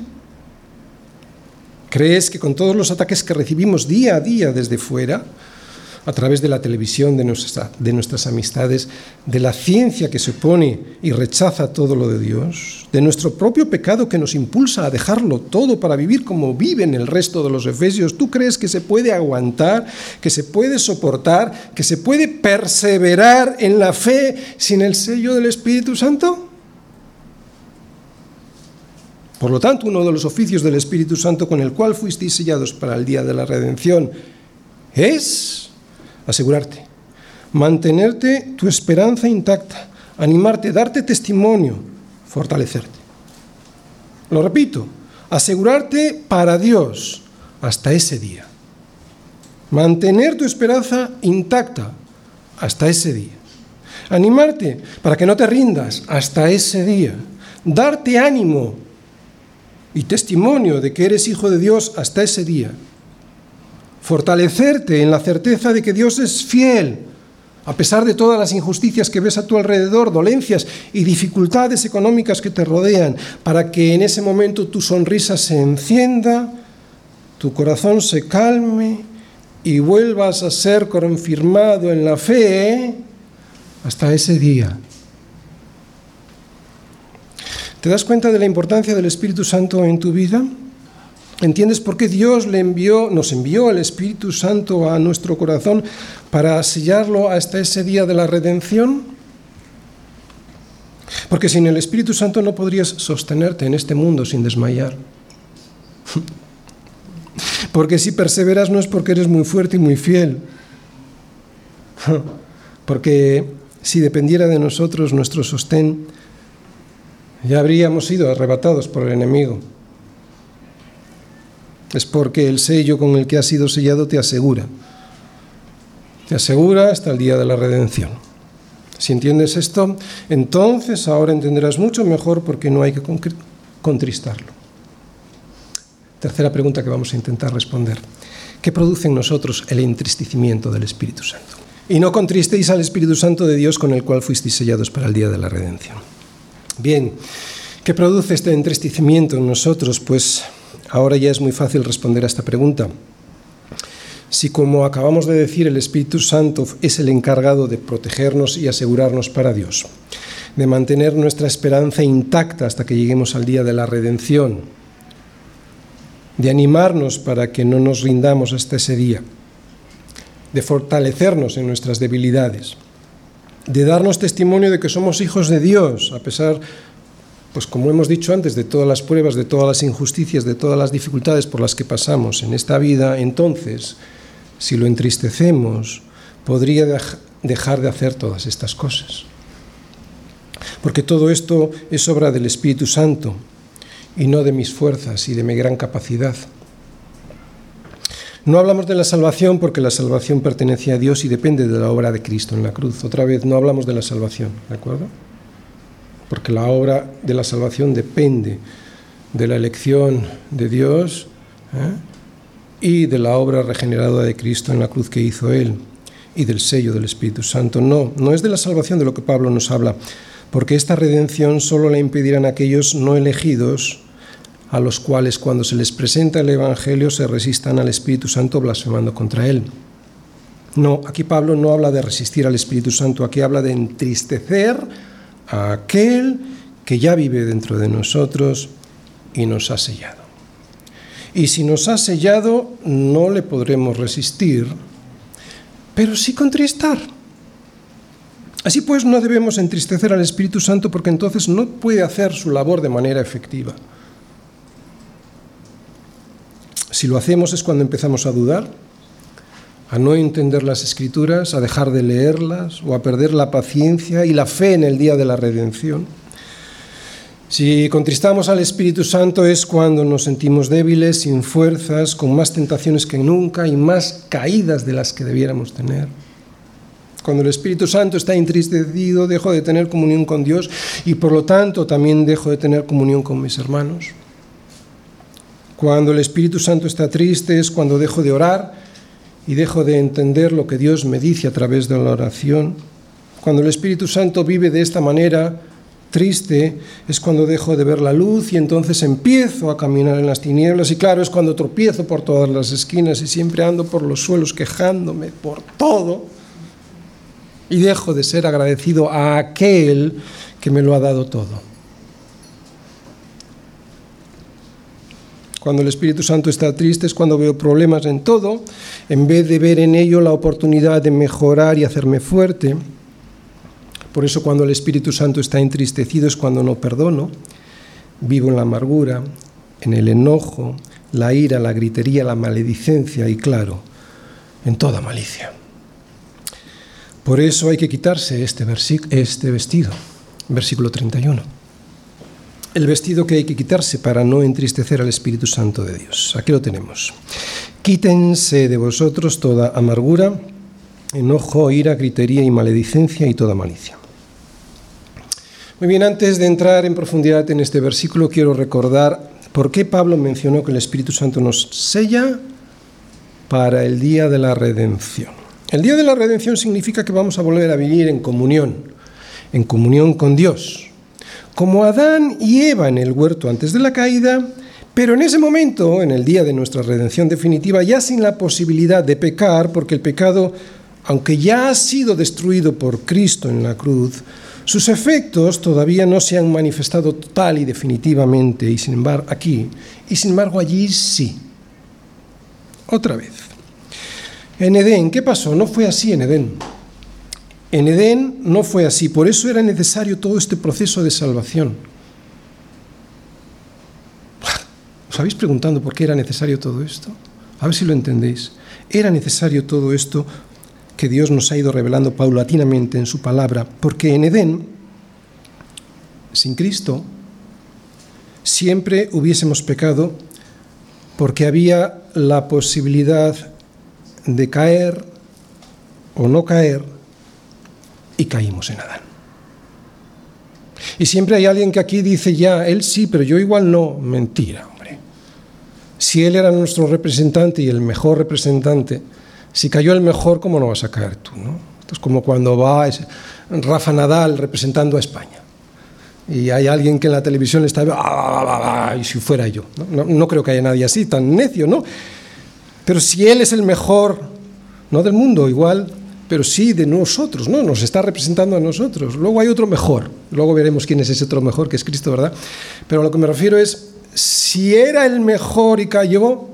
¿Crees que con todos los ataques que recibimos día a día desde fuera, a través de la televisión, de, nuestras amistades, de la ciencia que se opone y rechaza todo lo de Dios, de nuestro propio pecado que nos impulsa a dejarlo todo para vivir como viven el resto de los efesios. ¿Tú crees que se puede aguantar, que se puede soportar, que se puede perseverar en la fe sin el sello del Espíritu Santo? Por lo tanto, uno de los oficios del Espíritu Santo con el cual fuisteis sellados para el día de la redención es asegurarte, mantenerte tu esperanza intacta, animarte, darte testimonio, fortalecerte. Lo repito, asegurarte para Dios hasta ese día. Mantener tu esperanza intacta hasta ese día. Animarte para que no te rindas hasta ese día. Darte ánimo y testimonio de que eres hijo de Dios hasta ese día fortalecerte en la certeza de que Dios es fiel, a pesar de todas las injusticias que ves a tu alrededor, dolencias y dificultades económicas que te rodean, para que en ese momento tu sonrisa se encienda, tu corazón se calme y vuelvas a ser confirmado en la fe hasta ese día. ¿Te das cuenta de la importancia del Espíritu Santo en tu vida? ¿Entiendes por qué Dios le envió, nos envió el Espíritu Santo a nuestro corazón para sellarlo hasta ese día de la redención? Porque sin el Espíritu Santo no podrías sostenerte en este mundo sin desmayar. *laughs* Porque si perseveras no es porque eres muy fuerte y muy fiel. *laughs* Porque si dependiera de nosotros nuestro sostén, ya habríamos sido arrebatados por el enemigo es porque el sello con el que has sido sellado te asegura. Te asegura hasta el día de la redención. Si entiendes esto, entonces ahora entenderás mucho mejor por qué no hay que contristarlo. Tercera pregunta que vamos a intentar responder. ¿Qué produce en nosotros el entristecimiento del Espíritu Santo? Y no contristéis al Espíritu Santo de Dios con el cual fuisteis sellados para el día de la redención. Bien, ¿qué produce este entristecimiento en nosotros? Pues ahora ya es muy fácil responder a esta pregunta. Si como acabamos de decir el Espíritu Santo es el encargado de protegernos y asegurarnos para Dios, de mantener nuestra esperanza intacta hasta que lleguemos al día de la redención, de animarnos para que no nos rindamos hasta ese día, de fortalecernos en nuestras debilidades, de darnos testimonio de que somos hijos de Dios, a pesar, pues como hemos dicho antes, de todas las pruebas, de todas las injusticias, de todas las dificultades por las que pasamos en esta vida, entonces, si lo entristecemos, podría dejar de hacer todas estas cosas. Porque todo esto es obra del Espíritu Santo y no de mis fuerzas y de mi gran capacidad. No hablamos de la salvación porque la salvación pertenece a Dios y depende de la obra de Cristo en la cruz. Otra vez, no hablamos de la salvación, ¿de acuerdo? Porque la obra de la salvación depende de la elección de Dios ¿eh? y de la obra regenerada de Cristo en la cruz que hizo Él y del sello del Espíritu Santo. No, no es de la salvación de lo que Pablo nos habla, porque esta redención solo la impedirán aquellos no elegidos a los cuales cuando se les presenta el Evangelio se resistan al Espíritu Santo blasfemando contra él. No, aquí Pablo no habla de resistir al Espíritu Santo, aquí habla de entristecer a aquel que ya vive dentro de nosotros y nos ha sellado. Y si nos ha sellado, no le podremos resistir, pero sí contristar. Así pues, no debemos entristecer al Espíritu Santo porque entonces no puede hacer su labor de manera efectiva. Si lo hacemos es cuando empezamos a dudar, a no entender las escrituras, a dejar de leerlas o a perder la paciencia y la fe en el día de la redención. Si contristamos al Espíritu Santo es cuando nos sentimos débiles, sin fuerzas, con más tentaciones que nunca y más caídas de las que debiéramos tener. Cuando el Espíritu Santo está entristecido, dejo de tener comunión con Dios y por lo tanto también dejo de tener comunión con mis hermanos. Cuando el Espíritu Santo está triste es cuando dejo de orar y dejo de entender lo que Dios me dice a través de la oración. Cuando el Espíritu Santo vive de esta manera triste es cuando dejo de ver la luz y entonces empiezo a caminar en las tinieblas y claro es cuando tropiezo por todas las esquinas y siempre ando por los suelos quejándome por todo y dejo de ser agradecido a aquel que me lo ha dado todo. Cuando el Espíritu Santo está triste es cuando veo problemas en todo, en vez de ver en ello la oportunidad de mejorar y hacerme fuerte. Por eso cuando el Espíritu Santo está entristecido es cuando no perdono, vivo en la amargura, en el enojo, la ira, la gritería, la maledicencia y claro, en toda malicia. Por eso hay que quitarse este, este vestido, versículo 31 el vestido que hay que quitarse para no entristecer al Espíritu Santo de Dios. Aquí lo tenemos. Quítense de vosotros toda amargura, enojo, ira, gritería y maledicencia y toda malicia. Muy bien, antes de entrar en profundidad en este versículo, quiero recordar por qué Pablo mencionó que el Espíritu Santo nos sella para el día de la redención. El día de la redención significa que vamos a volver a vivir en comunión, en comunión con Dios como Adán y Eva en el huerto antes de la caída, pero en ese momento, en el día de nuestra redención definitiva, ya sin la posibilidad de pecar, porque el pecado, aunque ya ha sido destruido por Cristo en la cruz, sus efectos todavía no se han manifestado total y definitivamente, y sin embargo aquí, y sin embargo allí sí. Otra vez. En Edén, ¿qué pasó? No fue así en Edén. En Edén no fue así, por eso era necesario todo este proceso de salvación. *laughs* ¿Os habéis preguntando por qué era necesario todo esto? A ver si lo entendéis. Era necesario todo esto que Dios nos ha ido revelando paulatinamente en su palabra, porque en Edén, sin Cristo, siempre hubiésemos pecado porque había la posibilidad de caer o no caer y caímos en Adán. Y siempre hay alguien que aquí dice ya, él sí, pero yo igual no. Mentira, hombre. Si Él era nuestro representante y el mejor representante, si cayó el mejor, ¿cómo no vas a caer tú? ¿no? Es como cuando va Rafa Nadal representando a España. Y hay alguien que en la televisión le está... Ah, y si fuera yo. No, no creo que haya nadie así, tan necio, ¿no? Pero si Él es el mejor, no del mundo igual, pero sí de nosotros, ¿no? Nos está representando a nosotros. Luego hay otro mejor. Luego veremos quién es ese otro mejor, que es Cristo, ¿verdad? Pero a lo que me refiero es, si era el mejor y cayó,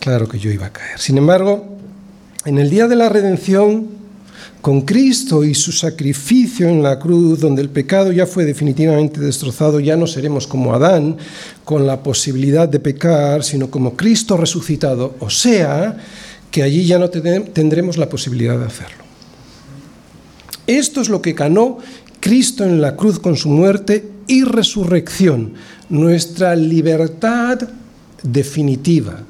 claro que yo iba a caer. Sin embargo, en el día de la redención, con Cristo y su sacrificio en la cruz, donde el pecado ya fue definitivamente destrozado, ya no seremos como Adán, con la posibilidad de pecar, sino como Cristo resucitado. O sea, que allí ya no tendremos la posibilidad de hacerlo. Esto es lo que ganó Cristo en la cruz con su muerte y resurrección, nuestra libertad definitiva.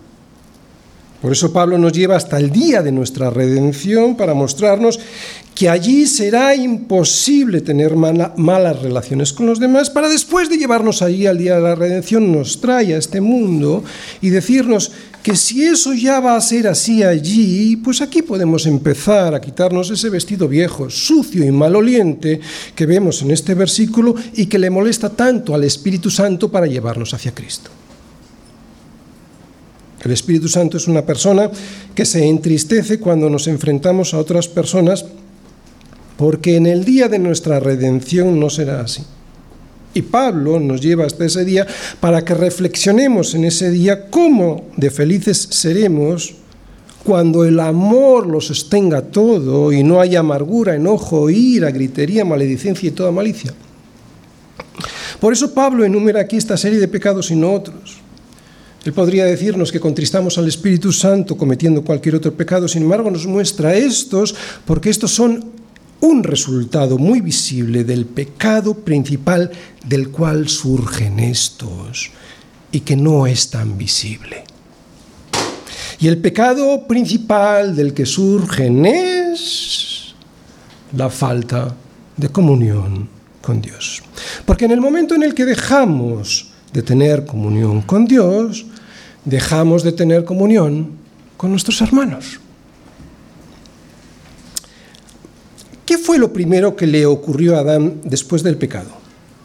Por eso Pablo nos lleva hasta el día de nuestra redención para mostrarnos que allí será imposible tener malas relaciones con los demás, para después de llevarnos allí al día de la redención nos trae a este mundo y decirnos que si eso ya va a ser así allí, pues aquí podemos empezar a quitarnos ese vestido viejo, sucio y maloliente que vemos en este versículo y que le molesta tanto al Espíritu Santo para llevarnos hacia Cristo. El Espíritu Santo es una persona que se entristece cuando nos enfrentamos a otras personas porque en el día de nuestra redención no será así. Y Pablo nos lleva hasta ese día para que reflexionemos en ese día cómo de felices seremos cuando el amor lo sostenga todo y no haya amargura, enojo, ira, gritería, maledicencia y toda malicia. Por eso Pablo enumera aquí esta serie de pecados y no otros. Él podría decirnos que contristamos al Espíritu Santo cometiendo cualquier otro pecado, sin embargo nos muestra estos porque estos son un resultado muy visible del pecado principal del cual surgen estos y que no es tan visible. Y el pecado principal del que surgen es la falta de comunión con Dios. Porque en el momento en el que dejamos de tener comunión con Dios, dejamos de tener comunión con nuestros hermanos. ¿Qué fue lo primero que le ocurrió a Adán después del pecado,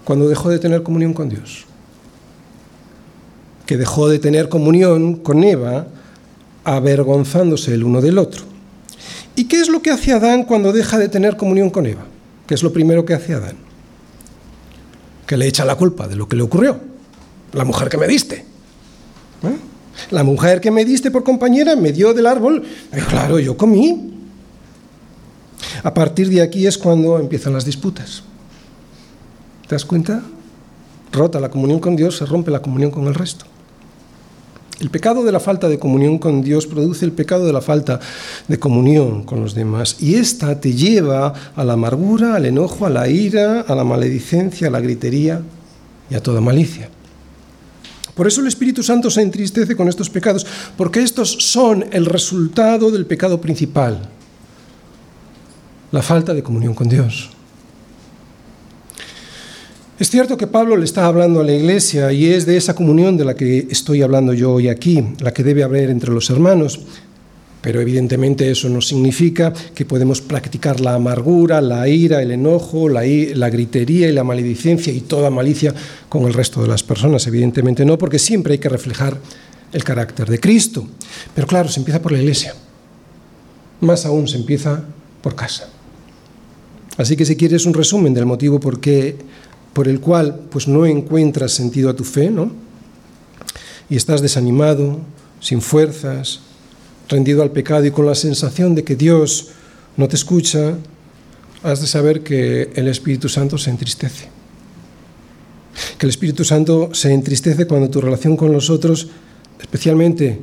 cuando dejó de tener comunión con Dios? Que dejó de tener comunión con Eva, avergonzándose el uno del otro. ¿Y qué es lo que hace Adán cuando deja de tener comunión con Eva? ¿Qué es lo primero que hace Adán? Que le echa la culpa de lo que le ocurrió. La mujer que me diste. ¿Eh? La mujer que me diste por compañera me dio del árbol. Claro, yo comí. A partir de aquí es cuando empiezan las disputas. ¿Te das cuenta? Rota la comunión con Dios, se rompe la comunión con el resto. El pecado de la falta de comunión con Dios produce el pecado de la falta de comunión con los demás. Y esta te lleva a la amargura, al enojo, a la ira, a la maledicencia, a la gritería y a toda malicia. Por eso el Espíritu Santo se entristece con estos pecados, porque estos son el resultado del pecado principal, la falta de comunión con Dios. Es cierto que Pablo le está hablando a la iglesia y es de esa comunión de la que estoy hablando yo hoy aquí, la que debe haber entre los hermanos, pero evidentemente eso no significa que podemos practicar la amargura, la ira, el enojo, la, gritería y la maledicencia y toda malicia con el resto de las personas. Evidentemente no, porque siempre hay que reflejar el carácter de Cristo. Pero claro, se empieza por la iglesia. Más aún se empieza por casa. Así que si quieres un resumen del motivo por, por el cual pues no encuentras sentido a tu fe, ¿no? Y estás desanimado, sin fuerzas, rendido al pecado y con la sensación de que Dios no te escucha, has de saber que el Espíritu Santo se entristece. Que el Espíritu Santo se entristece cuando tu relación con los otros, especialmente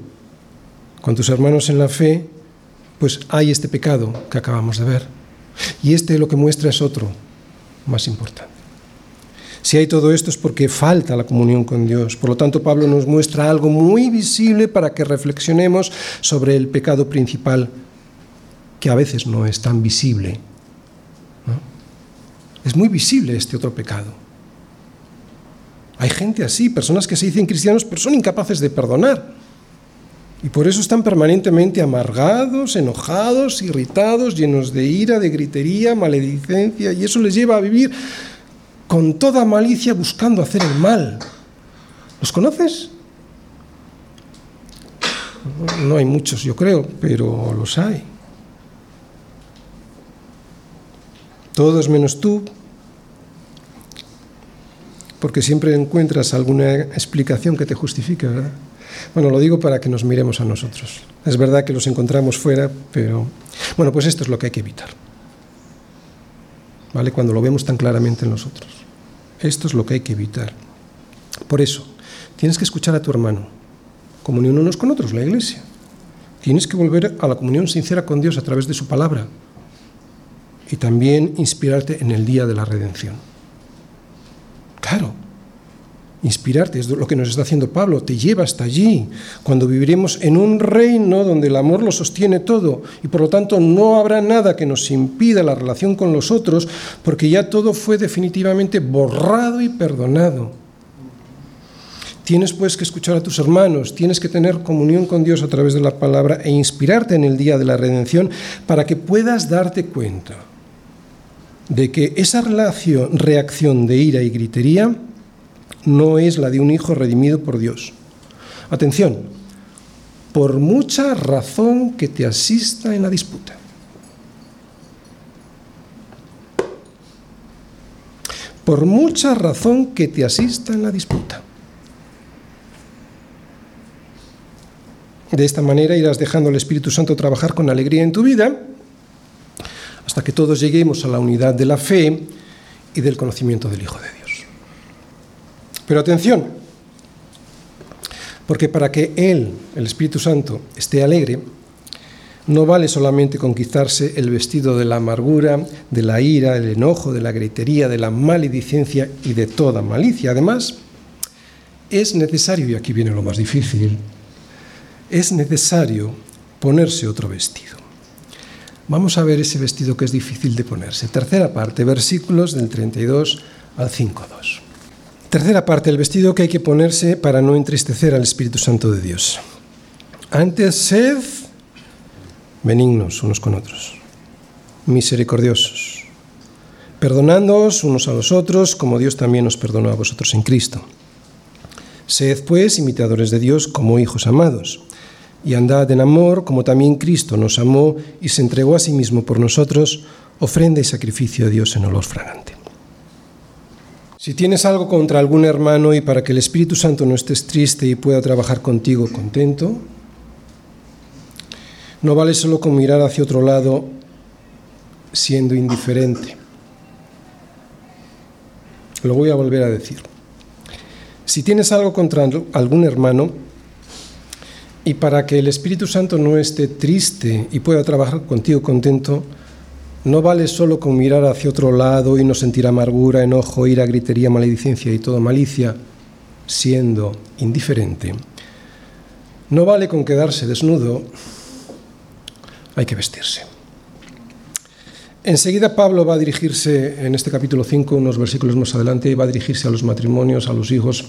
con tus hermanos en la fe, pues hay este pecado que acabamos de ver. Y este lo que muestra es otro, más importante. Si hay todo esto es porque falta la comunión con Dios. Por lo tanto, Pablo nos muestra algo muy visible para que reflexionemos sobre el pecado principal, que a veces no es tan visible. Es muy visible este otro pecado. Hay gente así, personas que se dicen cristianos pero son incapaces de perdonar. Y por eso están permanentemente amargados, enojados, irritados, llenos de ira, de gritería, maledicencia, y eso les lleva a vivir con toda malicia buscando hacer el mal. ¿Los conoces? No hay muchos, yo creo, pero los hay. Todos menos tú, porque siempre encuentras alguna explicación que te justifique, ¿verdad? Bueno, lo digo para que nos miremos a nosotros. Es verdad que los encontramos fuera, pero bueno, pues esto es lo que hay que evitar. ¿Vale? Cuando lo vemos tan claramente en nosotros. Esto es lo que hay que evitar. Por eso, tienes que escuchar a tu hermano. Comunión unos con otros, la iglesia. Tienes que volver a la comunión sincera con Dios a través de su palabra. Y también inspirarte en el día de la redención. Claro, Inspirarte es lo que nos está haciendo Pablo, te lleva hasta allí, cuando viviremos en un reino donde el amor lo sostiene todo y por lo tanto no habrá nada que nos impida la relación con los otros porque ya todo fue definitivamente borrado y perdonado. Tienes pues que escuchar a tus hermanos, tienes que tener comunión con Dios a través de la palabra e inspirarte en el día de la redención para que puedas darte cuenta de que esa relación, reacción de ira y gritería no es la de un hijo redimido por Dios. Atención, por mucha razón que te asista en la disputa. Por mucha razón que te asista en la disputa. De esta manera irás dejando al Espíritu Santo trabajar con alegría en tu vida hasta que todos lleguemos a la unidad de la fe y del conocimiento del Hijo de Dios. Pero atención, porque para que Él, el Espíritu Santo, esté alegre, no vale solamente conquistarse el vestido de la amargura, de la ira, del enojo, de la gritería, de la maledicencia y de toda malicia. Además, es necesario, y aquí viene lo más difícil, es necesario ponerse otro vestido. Vamos a ver ese vestido que es difícil de ponerse. Tercera parte, versículos del 32 al 5.2. Tercera parte, el vestido que hay que ponerse para no entristecer al Espíritu Santo de Dios. Antes sed benignos unos con otros, misericordiosos, perdonándoos unos a los otros como Dios también os perdonó a vosotros en Cristo. Sed pues imitadores de Dios como hijos amados, y andad en amor como también Cristo nos amó y se entregó a sí mismo por nosotros, ofrenda y sacrificio a Dios en olor fragante. Si tienes algo contra algún hermano y para que el Espíritu Santo no estés triste y pueda trabajar contigo contento, no vale solo con mirar hacia otro lado siendo indiferente. Lo voy a volver a decir. Si tienes algo contra algún hermano y para que el Espíritu Santo no esté triste y pueda trabajar contigo contento, no vale solo con mirar hacia otro lado y no sentir amargura, enojo, ira, gritería, maledicencia y toda malicia, siendo indiferente. No vale con quedarse desnudo, hay que vestirse. Enseguida Pablo va a dirigirse, en este capítulo 5, unos versículos más adelante, va a dirigirse a los matrimonios, a los hijos,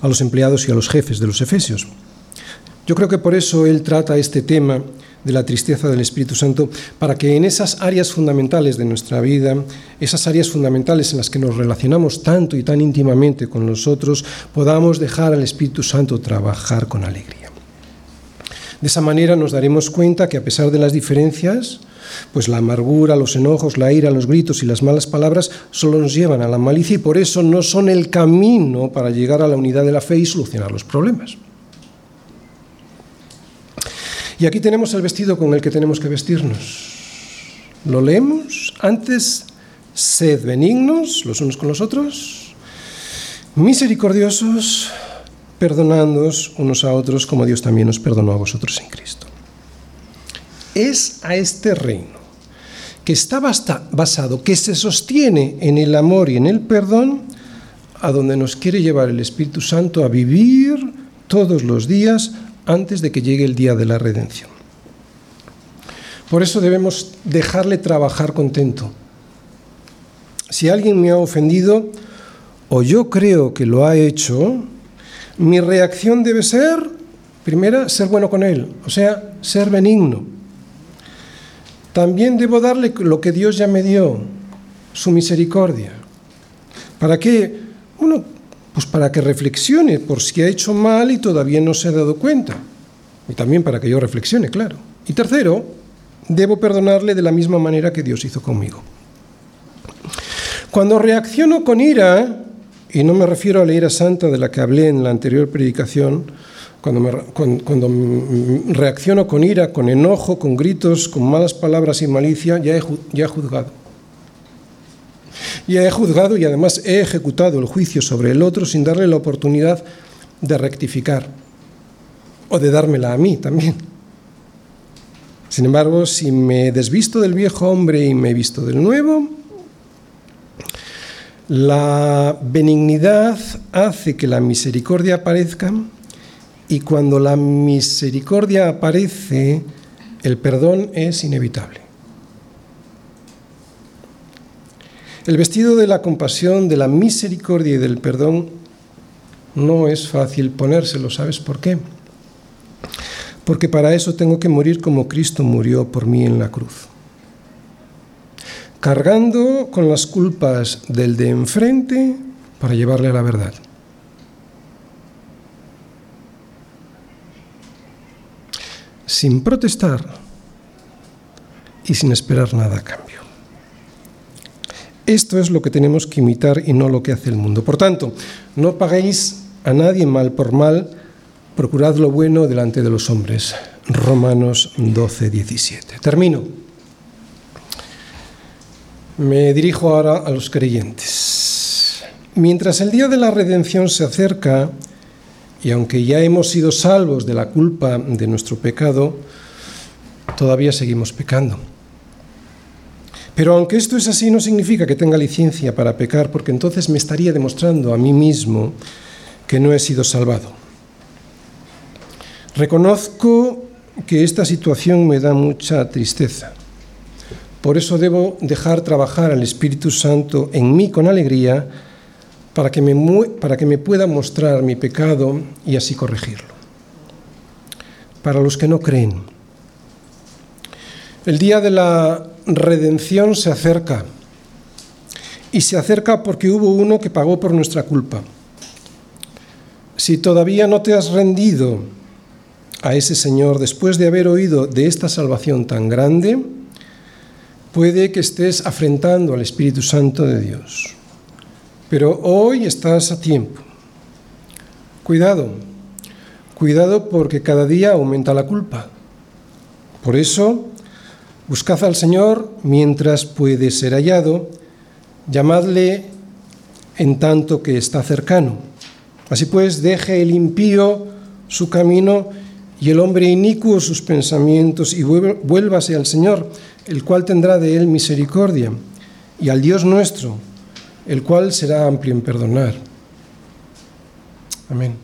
a los empleados y a los jefes de los efesios. Yo creo que por eso él trata este tema de la tristeza del Espíritu Santo, para que en esas áreas fundamentales de nuestra vida, esas áreas fundamentales en las que nos relacionamos tanto y tan íntimamente con nosotros, podamos dejar al Espíritu Santo trabajar con alegría. De esa manera nos daremos cuenta que a pesar de las diferencias, pues la amargura, los enojos, la ira, los gritos y las malas palabras solo nos llevan a la malicia y por eso no son el camino para llegar a la unidad de la fe y solucionar los problemas. Y aquí tenemos el vestido con el que tenemos que vestirnos. Lo leemos. Antes, sed benignos los unos con los otros, misericordiosos, perdonándoos unos a otros como Dios también os perdonó a vosotros en Cristo. Es a este reino que está basado, que se sostiene en el amor y en el perdón, a donde nos quiere llevar el Espíritu Santo a vivir todos los días antes de que llegue el día de la redención. Por eso debemos dejarle trabajar contento. Si alguien me ha ofendido, o yo creo que lo ha hecho, mi reacción debe ser, primera, ser bueno con él, o sea, ser benigno. También debo darle lo que Dios ya me dio, su misericordia. ¿Para qué? Bueno, pues para que reflexione por si ha hecho mal y todavía no se ha dado cuenta. Y también para que yo reflexione, claro. Y tercero, debo perdonarle de la misma manera que Dios hizo conmigo. Cuando reacciono con ira, y no me refiero a la ira santa de la que hablé en la anterior predicación, cuando, reacciono con ira, con enojo, con gritos, con malas palabras y malicia, ya he, ya he juzgado. Ya he juzgado y además he ejecutado el juicio sobre el otro sin darle la oportunidad de rectificar o de dármela a mí también. Sin embargo, si me desvisto del viejo hombre y me he visto del nuevo, la benignidad hace que la misericordia aparezca y cuando la misericordia aparece, el perdón es inevitable. El vestido de la compasión, de la misericordia y del perdón no es fácil ponérselo, ¿sabes por qué? Porque para eso tengo que morir como Cristo murió por mí en la cruz cargando con las culpas del de enfrente para llevarle a la verdad. Sin protestar y sin esperar nada a cambio. Esto es lo que tenemos que imitar y no lo que hace el mundo. Por tanto, no paguéis a nadie mal por mal, procurad lo bueno delante de los hombres. Romanos 12, 17. Termino. Me dirijo ahora a los creyentes. Mientras el día de la redención se acerca, y aunque ya hemos sido salvos de la culpa de nuestro pecado, todavía seguimos pecando. Pero aunque esto es así, no significa que tenga licencia para pecar, porque entonces me estaría demostrando a mí mismo que no he sido salvado. Reconozco que esta situación me da mucha tristeza. Por eso debo dejar trabajar al Espíritu Santo en mí con alegría para que, me, para que me pueda mostrar mi pecado y así corregirlo. Para los que no creen, el día de la redención se acerca y se acerca porque hubo uno que pagó por nuestra culpa. Si todavía no te has rendido a ese Señor después de haber oído de esta salvación tan grande, Puede que estés afrentando al Espíritu Santo de Dios, pero hoy estás a tiempo. Cuidado, cuidado porque cada día aumenta la culpa. Por eso, buscad al Señor mientras puede ser hallado, llamadle en tanto que está cercano. Así pues, deje el impío su camino y el hombre inicuo sus pensamientos y vuélvase al Señor el cual tendrá de él misericordia, y al Dios nuestro, el cual será amplio en perdonar. Amén.